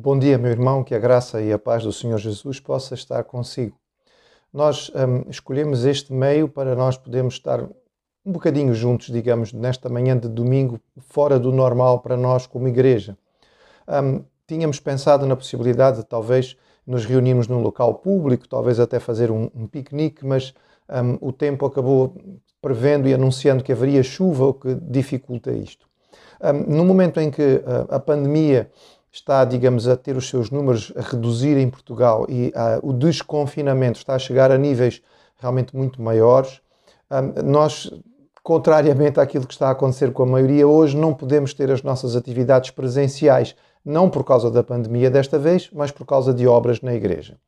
Bom dia, meu irmão, que a graça e a paz do Senhor Jesus possa estar consigo. Nós um, escolhemos este meio para nós podermos estar um bocadinho juntos, digamos, nesta manhã de domingo, fora do normal para nós como igreja. Um, tínhamos pensado na possibilidade de talvez nos reunirmos num local público, talvez até fazer um, um piquenique, mas um, o tempo acabou prevendo e anunciando que haveria chuva, o que dificulta isto. no momento em que a pandemia está, digamos, a ter os seus números a reduzir em Portugal e uh, o desconfinamento está a chegar a níveis realmente muito maiores, nós, contrariamente àquilo que está a acontecer com a maioria, hoje não podemos ter as nossas atividades presenciais não por causa da pandemia desta vez, mas por causa de obras na igreja.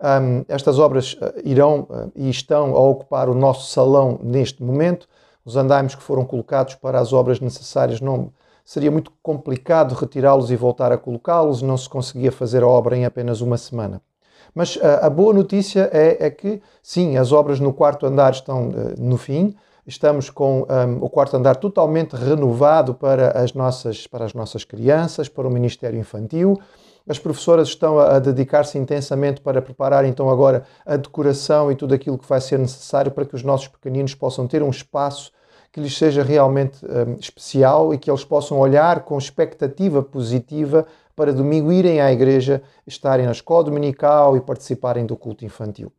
Um, estas obras irão uh, e estão a ocupar o nosso salão neste momento. Os andaimes que foram colocados para as obras necessárias não seria muito complicado retirá-los e voltar a colocá-los, não se conseguia fazer a obra em apenas uma semana. Mas uh, a boa notícia é, é, que, sim, as obras no quarto andar estão no fim, Estamos com um, o quarto andar totalmente renovado para as, nossas, para as nossas crianças, para o Ministério Infantil. As professoras estão a, a dedicar-se intensamente para preparar então agora a decoração e tudo aquilo que vai ser necessário para que os nossos pequeninos possam ter um espaço que lhes seja realmente um, especial e que eles possam olhar com expectativa positiva para domingo irem à igreja, estarem na escola dominical e participarem do culto infantil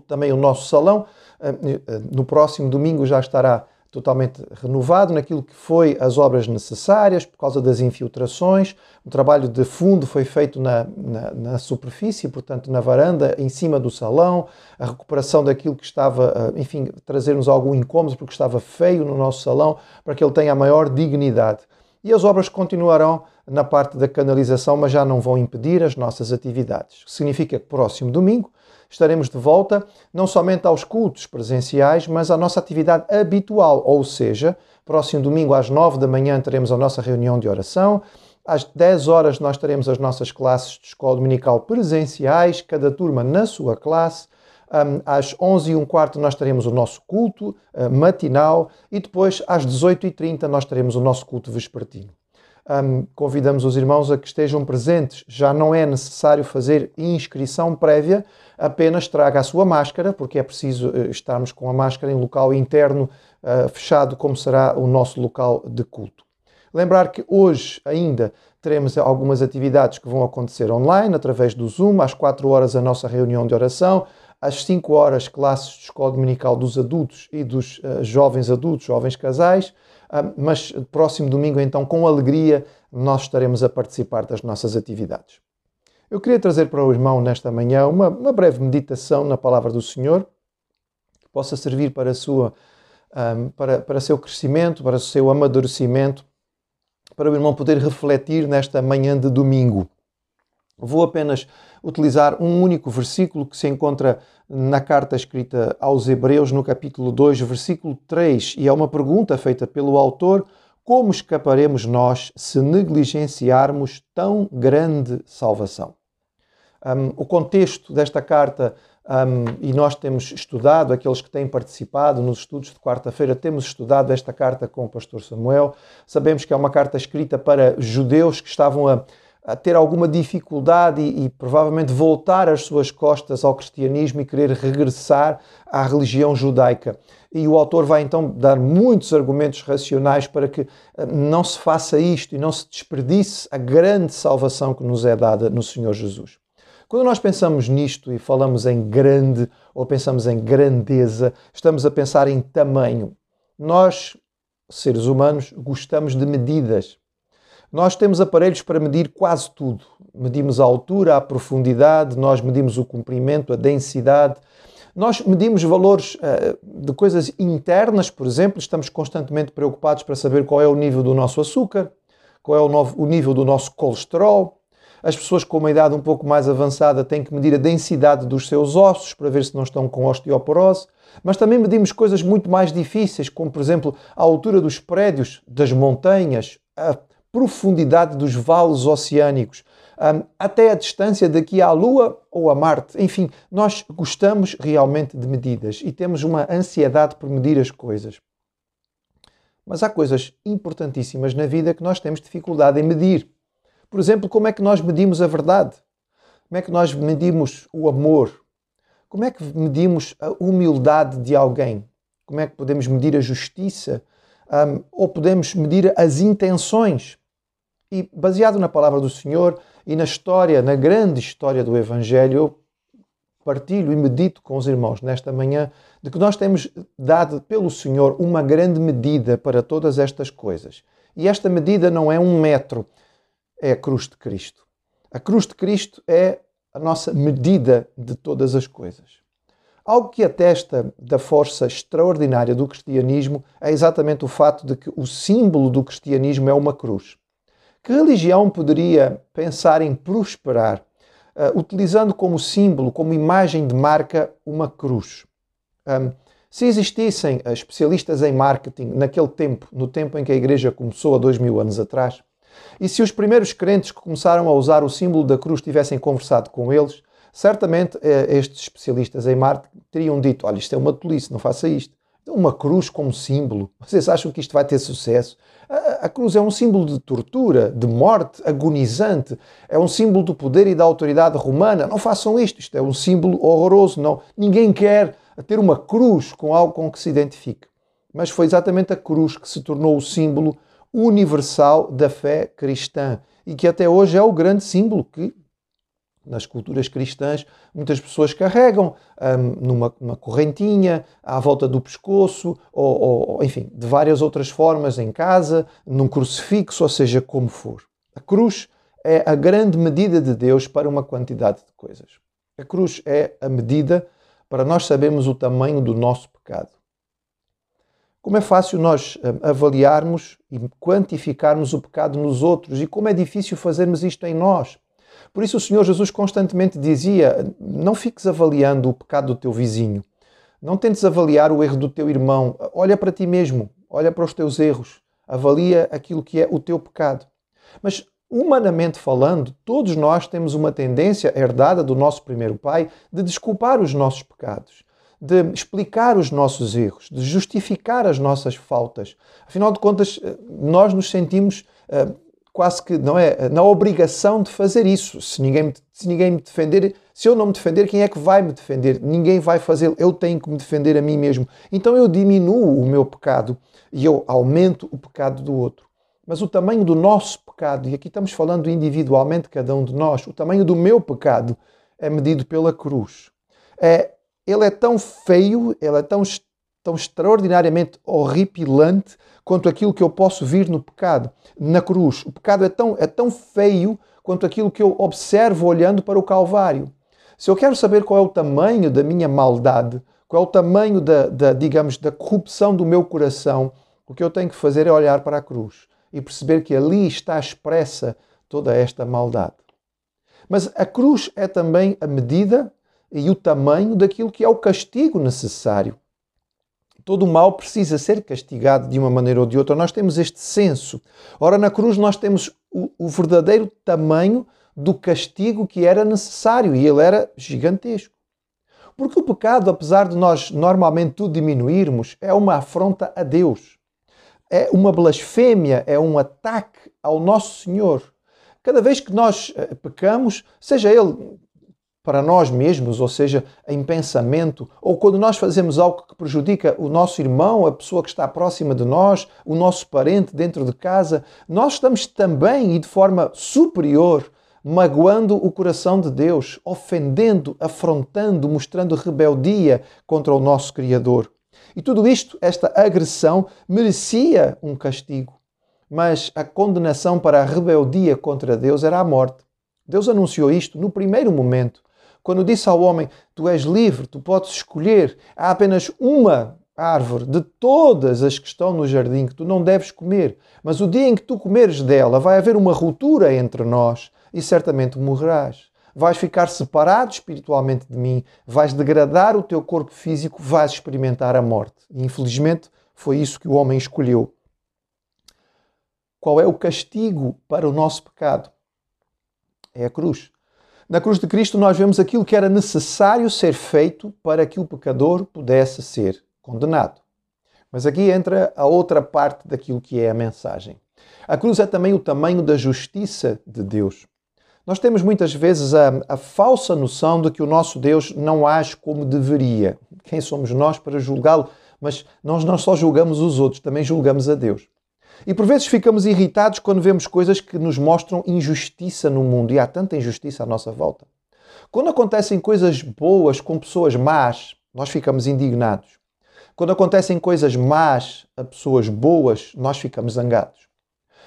também o nosso salão. Eh, eh, no próximo domingo já estará totalmente renovado naquilo que foi as obras necessárias por causa das infiltrações. O trabalho de fundo foi feito na, na, na, superfície, portanto, na varanda, em cima do salão, a recuperação daquilo que estava, eh, enfim, trazer-nos algum incômodo porque estava feio no nosso salão, para que ele tenha a maior dignidade. E as obras continuarão na parte da canalização, mas já não vão impedir as nossas atividades. Significa que próximo domingo estaremos de volta não somente aos cultos presenciais, mas à nossa atividade habitual, ou seja, próximo domingo às 9 da manhã teremos a nossa reunião de oração, às 10 horas nós teremos as nossas classes de escola dominical presenciais, cada turma na sua classe. Um, às 11 e um quarto nós teremos o nosso culto uh, matinal e depois às 18h30 nós teremos o nosso culto vespertino um, convidamos os irmãos a que estejam presentes. Já não é necessário fazer inscrição prévia, apenas traga a sua máscara, porque é preciso uh, estarmos com a máscara em local interno uh, fechado, como será o nosso local de culto. Lembrar que hoje ainda teremos algumas atividades que vão acontecer online, através do Zoom, às 4 horas a nossa reunião de oração, às 5 horas classes de escola dominical dos adultos e dos uh, jovens adultos, jovens casais, mas próximo domingo, então, com alegria, nós estaremos a participar das nossas atividades. Eu queria trazer para o irmão nesta manhã uma, uma breve meditação na palavra do Senhor, que possa servir para, sua, um, para, para seu crescimento, para o seu amadurecimento, para o irmão poder refletir nesta manhã de domingo. Vou apenas utilizar um único versículo que se encontra na carta escrita aos Hebreus, no capítulo 2, versículo 3, e é uma pergunta feita pelo autor: Como escaparemos nós se negligenciarmos tão grande salvação? Um, o contexto desta carta, um, e nós temos estudado, aqueles que têm participado nos estudos de quarta-feira, temos estudado esta carta com o pastor Samuel. Sabemos que é uma carta escrita para judeus que estavam a a ter alguma dificuldade e, e, provavelmente voltar as suas costas ao cristianismo e querer regressar à religião judaica. E o autor vai então dar muitos argumentos racionais para que eh, não se faça isto e não se desperdice a grande salvação que nos é dada no Senhor Jesus. Quando nós pensamos nisto e falamos em grande ou pensamos em grandeza, estamos a pensar em tamanho. Nós, seres humanos, gostamos de medidas. Nós temos aparelhos para medir quase tudo. Medimos a altura, a profundidade, nós medimos o comprimento, a densidade. Nós medimos valores uh, de coisas internas, por exemplo, estamos constantemente preocupados para saber qual é o nível do nosso açúcar, qual é o, novo, o nível do nosso colesterol. As pessoas com uma idade um pouco mais avançada têm que medir a densidade dos seus ossos para ver se não estão com osteoporose. Mas também medimos coisas muito mais difíceis, como por exemplo a altura dos prédios, das montanhas, a profundidade dos vales oceânicos, até a distância daqui à Lua ou a Marte. Enfim, nós gostamos realmente de medidas e temos uma ansiedade por medir as coisas. Mas há coisas importantíssimas na vida que nós temos dificuldade em medir. Por exemplo, como é que nós medimos a verdade? Como é que nós medimos o amor? Como é que medimos a humildade de alguém? Como é que podemos medir a justiça? Um, ou podemos medir as intenções? E baseado na palavra do Senhor e na história, na grande história do Evangelho, eu partilho e medito com os irmãos nesta manhã de que nós temos dado pelo Senhor uma grande medida para todas estas coisas. E esta medida não é um metro, é a cruz de Cristo. A cruz de Cristo é a nossa medida de todas as coisas. Algo que atesta da força extraordinária do cristianismo é exatamente o fato de que o símbolo do cristianismo é uma cruz. Que religião poderia pensar em prosperar uh, utilizando como símbolo, como imagem de marca, uma cruz? Um, se existissem uh, especialistas em marketing naquele tempo, no tempo em que a igreja começou há dois mil anos atrás, e se os primeiros crentes que começaram a usar o símbolo da cruz tivessem conversado com eles, certamente eh, estes especialistas em marketing teriam dito: olha, isto é uma tolice, não faça isto. Uma cruz como símbolo. Vocês acham que isto vai ter sucesso? A, a cruz é um símbolo de tortura, de morte agonizante. É um símbolo do poder e da autoridade romana. Não façam isto. Isto é um símbolo horroroso. Não, ninguém quer ter uma cruz com algo com que se identifique. Mas foi exatamente a cruz que se tornou o símbolo universal da fé cristã e que até hoje é o grande símbolo que nas culturas cristãs, muitas pessoas carregam um, numa, correntinha, à volta do pescoço, ou, ou, enfim, de várias outras formas em casa, num crucifixo, ou seja, como for. A cruz é a grande medida de Deus para uma quantidade de coisas. A cruz é a medida para nós sabermos o tamanho do nosso pecado. Como é fácil nós um, avaliarmos e quantificarmos o pecado nos outros e como é difícil fazermos isto em nós. Por isso o Senhor Jesus constantemente dizia: não fiques avaliando o pecado do teu vizinho, não tentes avaliar o erro do teu irmão, olha para ti mesmo, olha para os teus erros, avalia aquilo que é o teu pecado. Mas humanamente falando, todos nós temos uma tendência herdada do nosso primeiro pai de desculpar os nossos pecados, de explicar os nossos erros, de justificar as nossas faltas. Afinal de contas, nós nos sentimos uh, quase que não é na obrigação de fazer isso. Se ninguém, se ninguém me defender, se eu não me defender, quem é que vai me defender? Ninguém vai fazê-lo. Eu tenho que me defender a mim mesmo. Então eu diminuo o meu pecado e eu aumento o pecado do outro. Mas o tamanho do nosso pecado, e aqui estamos falando individualmente cada um de nós, o tamanho do meu pecado é medido pela cruz. É, ele é tão feio, ele é tão, tão extraordinariamente horripilante quanto aquilo que eu posso vir no pecado, na cruz. O pecado é tão, é tão feio quanto aquilo que eu observo olhando para o Calvário. Se eu quero saber qual é o tamanho da minha maldade, qual é o tamanho da, da, digamos, da corrupção do meu coração, o que eu tenho que fazer é olhar para a cruz e perceber que ali está expressa toda esta maldade. Mas a cruz é também a medida e o tamanho daquilo que é o castigo necessário Todo o mal precisa ser castigado de uma maneira ou de outra. Nós temos este senso. Ora, na cruz nós temos o, o verdadeiro tamanho do castigo que era necessário e ele era gigantesco. Porque o pecado, apesar de nós normalmente tudo diminuirmos, é uma afronta a Deus. É uma blasfêmia, é um ataque ao nosso Senhor. Cada vez que nós eh, pecamos, seja ele para nós mesmos, ou seja, em pensamento, ou quando nós fazemos algo que prejudica o nosso irmão, a pessoa que está próxima de nós, o nosso parente dentro de casa, nós estamos também e de forma superior magoando o coração de Deus, ofendendo, afrontando, mostrando rebeldia contra o nosso Criador. E tudo isto, esta agressão, merecia um castigo. Mas a condenação para a rebeldia contra Deus era a morte. Deus anunciou isto no primeiro momento. Quando disse ao homem: Tu és livre, tu podes escolher, há apenas uma árvore de todas as que estão no jardim que tu não deves comer, mas o dia em que tu comeres dela vai haver uma ruptura entre nós e certamente morrerás. Vais ficar separado espiritualmente de mim, vais degradar o teu corpo físico, vais experimentar a morte. Infelizmente, foi isso que o homem escolheu. Qual é o castigo para o nosso pecado? É a cruz. Na cruz de Cristo, nós vemos aquilo que era necessário ser feito para que o pecador pudesse ser condenado. Mas aqui entra a outra parte daquilo que é a mensagem. A cruz é também o tamanho da justiça de Deus. Nós temos muitas vezes a, a, falsa noção de que o nosso Deus não age como deveria. Quem somos nós para julgá-lo? Mas nós não só julgamos os outros, também julgamos a Deus. E por vezes ficamos irritados quando vemos coisas que nos mostram injustiça no mundo e há tanta injustiça à nossa volta. Quando acontecem coisas boas com pessoas más, nós ficamos indignados. Quando acontecem coisas más a pessoas boas, nós ficamos zangados.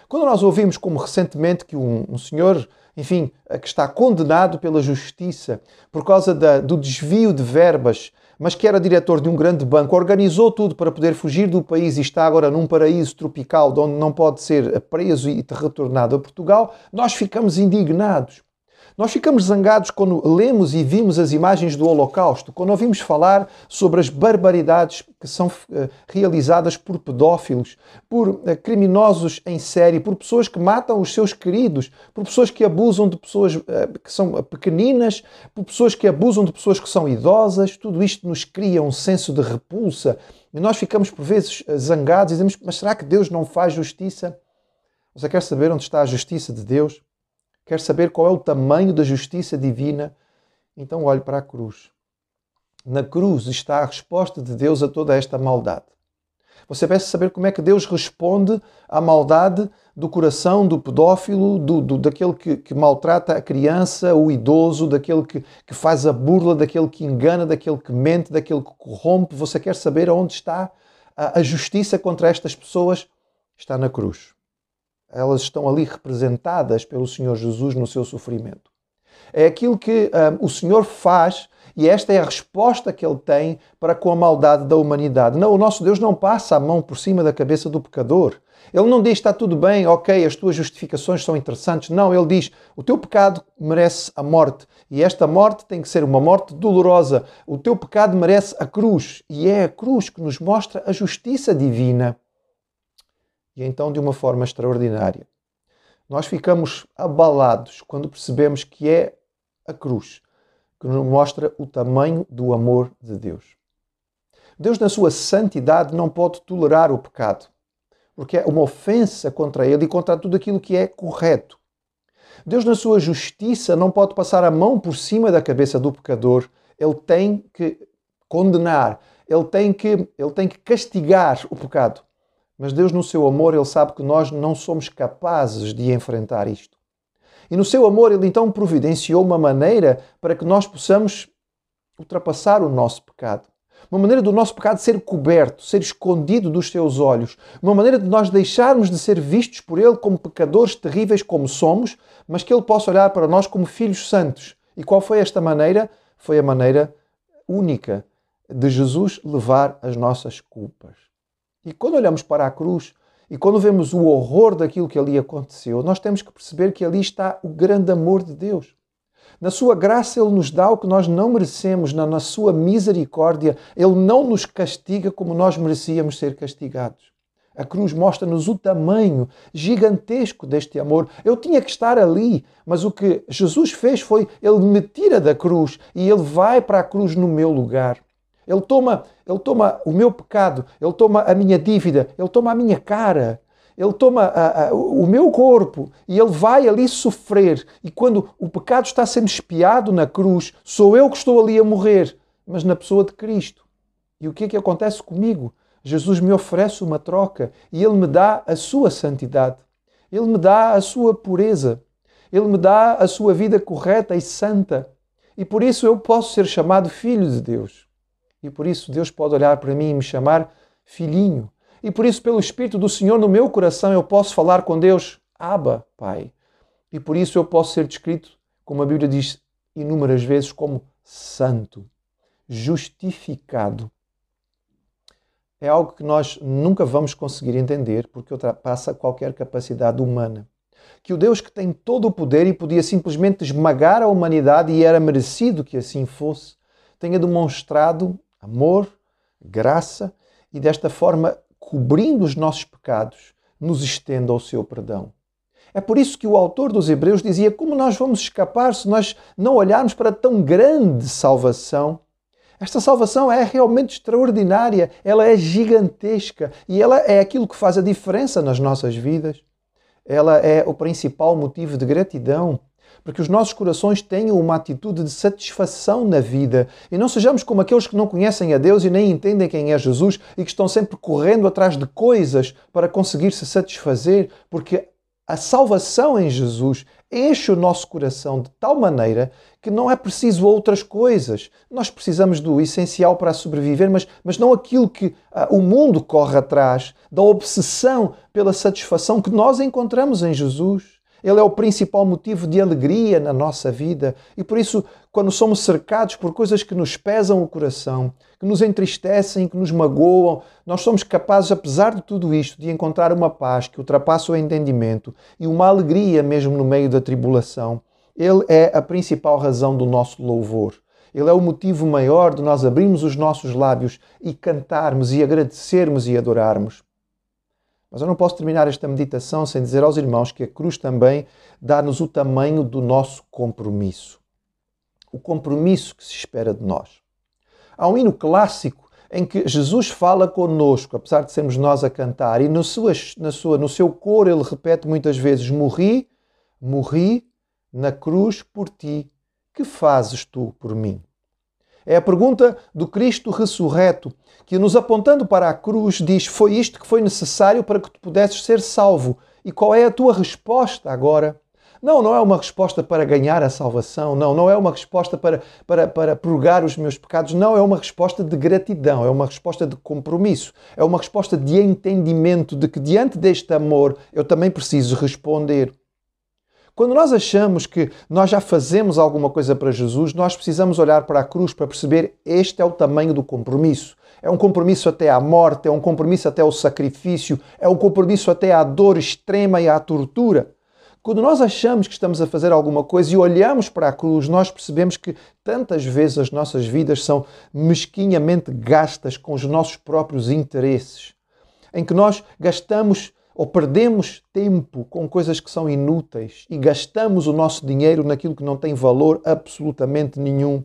Quando nós ouvimos, como recentemente, que um, um senhor, enfim, que está condenado pela justiça por causa da, do desvio de verbas mas que era diretor de um grande banco, organizou tudo para poder fugir do país e está agora num paraíso tropical onde não pode ser preso e retornado a Portugal, nós ficamos indignados. Nós ficamos zangados quando lemos e vimos as imagens do Holocausto, quando ouvimos falar sobre as barbaridades que são uh, realizadas por pedófilos, por uh, criminosos em série, por pessoas que matam os seus queridos, por pessoas que abusam de pessoas uh, que são pequeninas, por pessoas que abusam de pessoas que são idosas. Tudo isto nos cria um senso de repulsa e nós ficamos por vezes zangados e dizemos: Mas será que Deus não faz justiça? Você quer saber onde está a justiça de Deus? Quer saber qual é o tamanho da justiça divina? Então olhe para a cruz. Na cruz está a resposta de Deus a toda esta maldade. Você pensa saber como é que Deus responde à maldade do coração do pedófilo, do, do daquele que, que, maltrata a criança, o idoso, daquele que, que faz a burla, daquele que engana, daquele que mente, daquele que corrompe. Você quer saber onde está a, a justiça contra estas pessoas? Está na cruz elas estão ali representadas pelo Senhor Jesus no seu sofrimento. É aquilo que um, o Senhor faz e esta é a resposta que ele tem para com a maldade da humanidade. Não, o nosso Deus não passa a mão por cima da cabeça do pecador. Ele não diz está tudo bem, ok, as tuas justificações são interessantes. Não, ele diz o teu pecado merece a morte e esta morte tem que ser uma morte dolorosa. O teu pecado merece a cruz e é a cruz que nos mostra a justiça divina e então de uma forma extraordinária. Nós ficamos abalados quando percebemos que é a cruz que nos mostra o tamanho do amor de Deus. Deus, na sua santidade, não pode tolerar o pecado, porque é uma ofensa contra ele e contra tudo aquilo que é correto. Deus, na sua justiça, não pode passar a mão por cima da cabeça do pecador, ele tem que condenar, ele tem que, ele tem que castigar o pecado. Mas Deus, no seu amor, Ele sabe que nós não somos capazes de enfrentar isto. E no seu amor, Ele então providenciou uma maneira para que nós possamos ultrapassar o nosso pecado. Uma maneira do nosso pecado ser coberto, ser escondido dos seus olhos. Uma maneira de nós deixarmos de ser vistos por Ele como pecadores terríveis como somos, mas que Ele possa olhar para nós como filhos santos. E qual foi esta maneira? Foi a maneira única de Jesus levar as nossas culpas. E quando olhamos para a cruz e quando vemos o horror daquilo que ali aconteceu, nós temos que perceber que ali está o grande amor de Deus. Na sua graça, Ele nos dá o que nós não merecemos, na, sua misericórdia, Ele não nos castiga como nós merecíamos ser castigados. A cruz mostra-nos o tamanho gigantesco deste amor. Eu tinha que estar ali, mas o que Jesus fez foi Ele me tira da cruz e Ele vai para a cruz no meu lugar. Ele toma, ele toma o meu pecado, ele toma a minha dívida, ele toma a minha cara, ele toma a, a, o meu corpo e ele vai ali sofrer. E quando o pecado está sendo espiado na cruz, sou eu que estou ali a morrer, mas na pessoa de Cristo. E o que é que acontece comigo? Jesus me oferece uma troca e ele me dá a sua santidade, ele me dá a sua pureza, ele me dá a sua vida correta e santa. E por isso eu posso ser chamado filho de Deus. E por isso Deus pode olhar para mim e me chamar filhinho. E por isso, pelo Espírito do Senhor no meu coração, eu posso falar com Deus, Abba, Pai. E por isso eu posso ser descrito, como a Bíblia diz inúmeras vezes, como santo, justificado. É algo que nós nunca vamos conseguir entender porque ultrapassa qualquer capacidade humana. Que o Deus que tem todo o poder e podia simplesmente esmagar a humanidade e era merecido que assim fosse, tenha demonstrado amor, graça e desta forma, cobrindo os nossos pecados, nos estenda o seu perdão. É por isso que o autor dos Hebreus dizia: como nós vamos escapar se nós não olharmos para tão grande salvação? Esta salvação é realmente extraordinária, ela é gigantesca e ela é aquilo que faz a diferença nas nossas vidas. ela é o principal motivo de gratidão para que os nossos corações tenham uma atitude de satisfação na vida e não sejamos como aqueles que não conhecem a Deus e nem entendem quem é Jesus e que estão sempre correndo atrás de coisas para conseguir se satisfazer, porque a salvação em Jesus enche o nosso coração de tal maneira que não é preciso outras coisas. Nós precisamos do essencial para sobreviver, mas, mas não aquilo que ah, o mundo corre atrás, da obsessão pela satisfação que nós encontramos em Jesus. Ele é o principal motivo de alegria na nossa vida e por isso, quando somos cercados por coisas que nos pesam o coração, que nos entristecem, que nos magoam, nós somos capazes, apesar de tudo isto, de encontrar uma paz que ultrapassa o entendimento e uma alegria mesmo no meio da tribulação. Ele é a principal razão do nosso louvor. Ele é o motivo maior de nós abrirmos os nossos lábios e cantarmos e agradecermos e adorarmos. Mas eu não posso terminar esta meditação sem dizer aos irmãos que a cruz também dá-nos o tamanho do nosso compromisso. O compromisso que se espera de nós. Há um hino clássico em que Jesus fala conosco, apesar de sermos nós a cantar, e no, na sua, no seu coro ele repete muitas vezes: Morri, morri na cruz por ti. Que fazes tu por mim? É a pergunta do Cristo ressurreto, que nos apontando para a cruz diz: Foi isto que foi necessário para que tu pudesses ser salvo. E qual é a tua resposta agora? Não, não é uma resposta para ganhar a salvação, não, não é uma resposta para, para, para purgar os meus pecados, não, é uma resposta de gratidão, é uma resposta de compromisso, é uma resposta de entendimento de que diante deste amor eu também preciso responder. Quando nós achamos que nós já fazemos alguma coisa para Jesus, nós precisamos olhar para a cruz para perceber este é o tamanho do compromisso. É um compromisso até à morte, é um compromisso até ao sacrifício, é um compromisso até à dor extrema e à tortura. Quando nós achamos que estamos a fazer alguma coisa e olhamos para a cruz, nós percebemos que tantas vezes as nossas vidas são mesquinhamente gastas com os nossos próprios interesses, em que nós gastamos ou perdemos tempo com coisas que são inúteis e gastamos o nosso dinheiro naquilo que não tem valor absolutamente nenhum.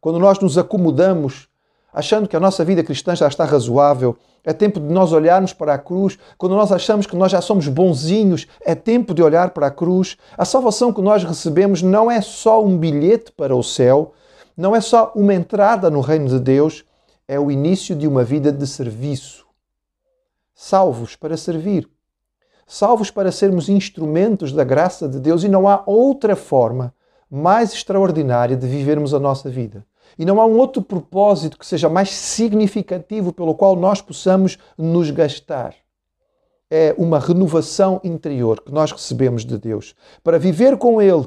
Quando nós nos acomodamos, achando que a nossa vida cristã já está razoável, é tempo de nós olharmos para a cruz. Quando nós achamos que nós já somos bonzinhos, é tempo de olhar para a cruz. A salvação que nós recebemos não é só um bilhete para o céu, não é só uma entrada no reino de Deus, é o início de uma vida de serviço salvos para servir, salvos para sermos instrumentos da graça de Deus e não há outra forma mais extraordinária de vivermos a nossa vida. E não há um outro propósito que seja mais significativo pelo qual nós possamos nos gastar. É uma renovação interior que nós recebemos de Deus para viver com Ele.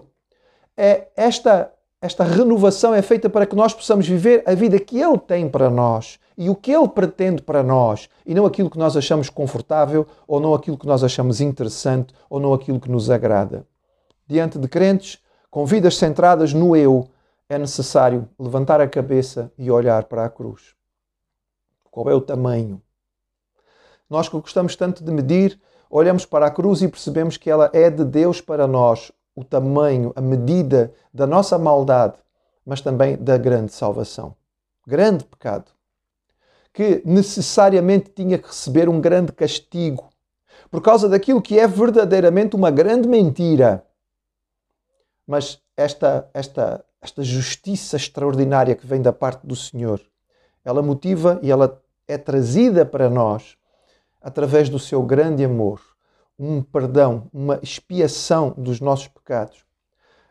É esta esta renovação é feita para que nós possamos viver a vida que Ele tem para nós e o que Ele pretende para nós e não aquilo que nós achamos confortável ou não aquilo que nós achamos interessante ou não aquilo que nos agrada. Diante de crentes com vidas centradas no eu, é necessário levantar a cabeça e olhar para a cruz. Qual é o tamanho? Nós que gostamos tanto de medir, olhamos para a cruz e percebemos que ela é de Deus para nós, o tamanho, a medida da nossa maldade, mas também da grande salvação. Grande pecado. Que necessariamente tinha que receber um grande castigo por causa daquilo que é verdadeiramente uma grande mentira. Mas esta, esta, esta justiça extraordinária que vem da parte do Senhor, ela motiva e ela é trazida para nós através do seu grande amor um perdão, uma expiação dos nossos pecados.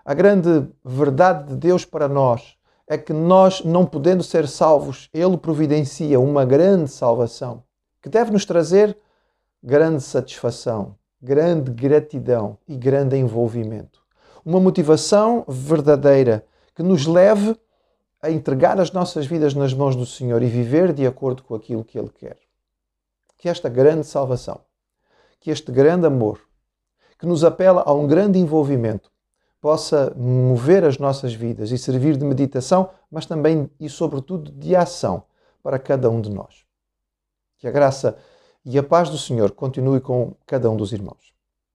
A grande verdade de Deus para nós é que nós, não podendo ser salvos, Ele providencia uma grande salvação que deve nos trazer grande satisfação, grande gratidão e grande envolvimento. Uma motivação verdadeira que nos leve a entregar as nossas vidas nas mãos do Senhor e viver de acordo com aquilo que Ele quer. Que esta grande salvação que este grande amor, que nos apela a um grande envolvimento, possa mover as nossas vidas e servir de meditação, mas também e sobretudo de ação para cada um de nós. Que a graça e a paz do Senhor continue com cada um dos irmãos.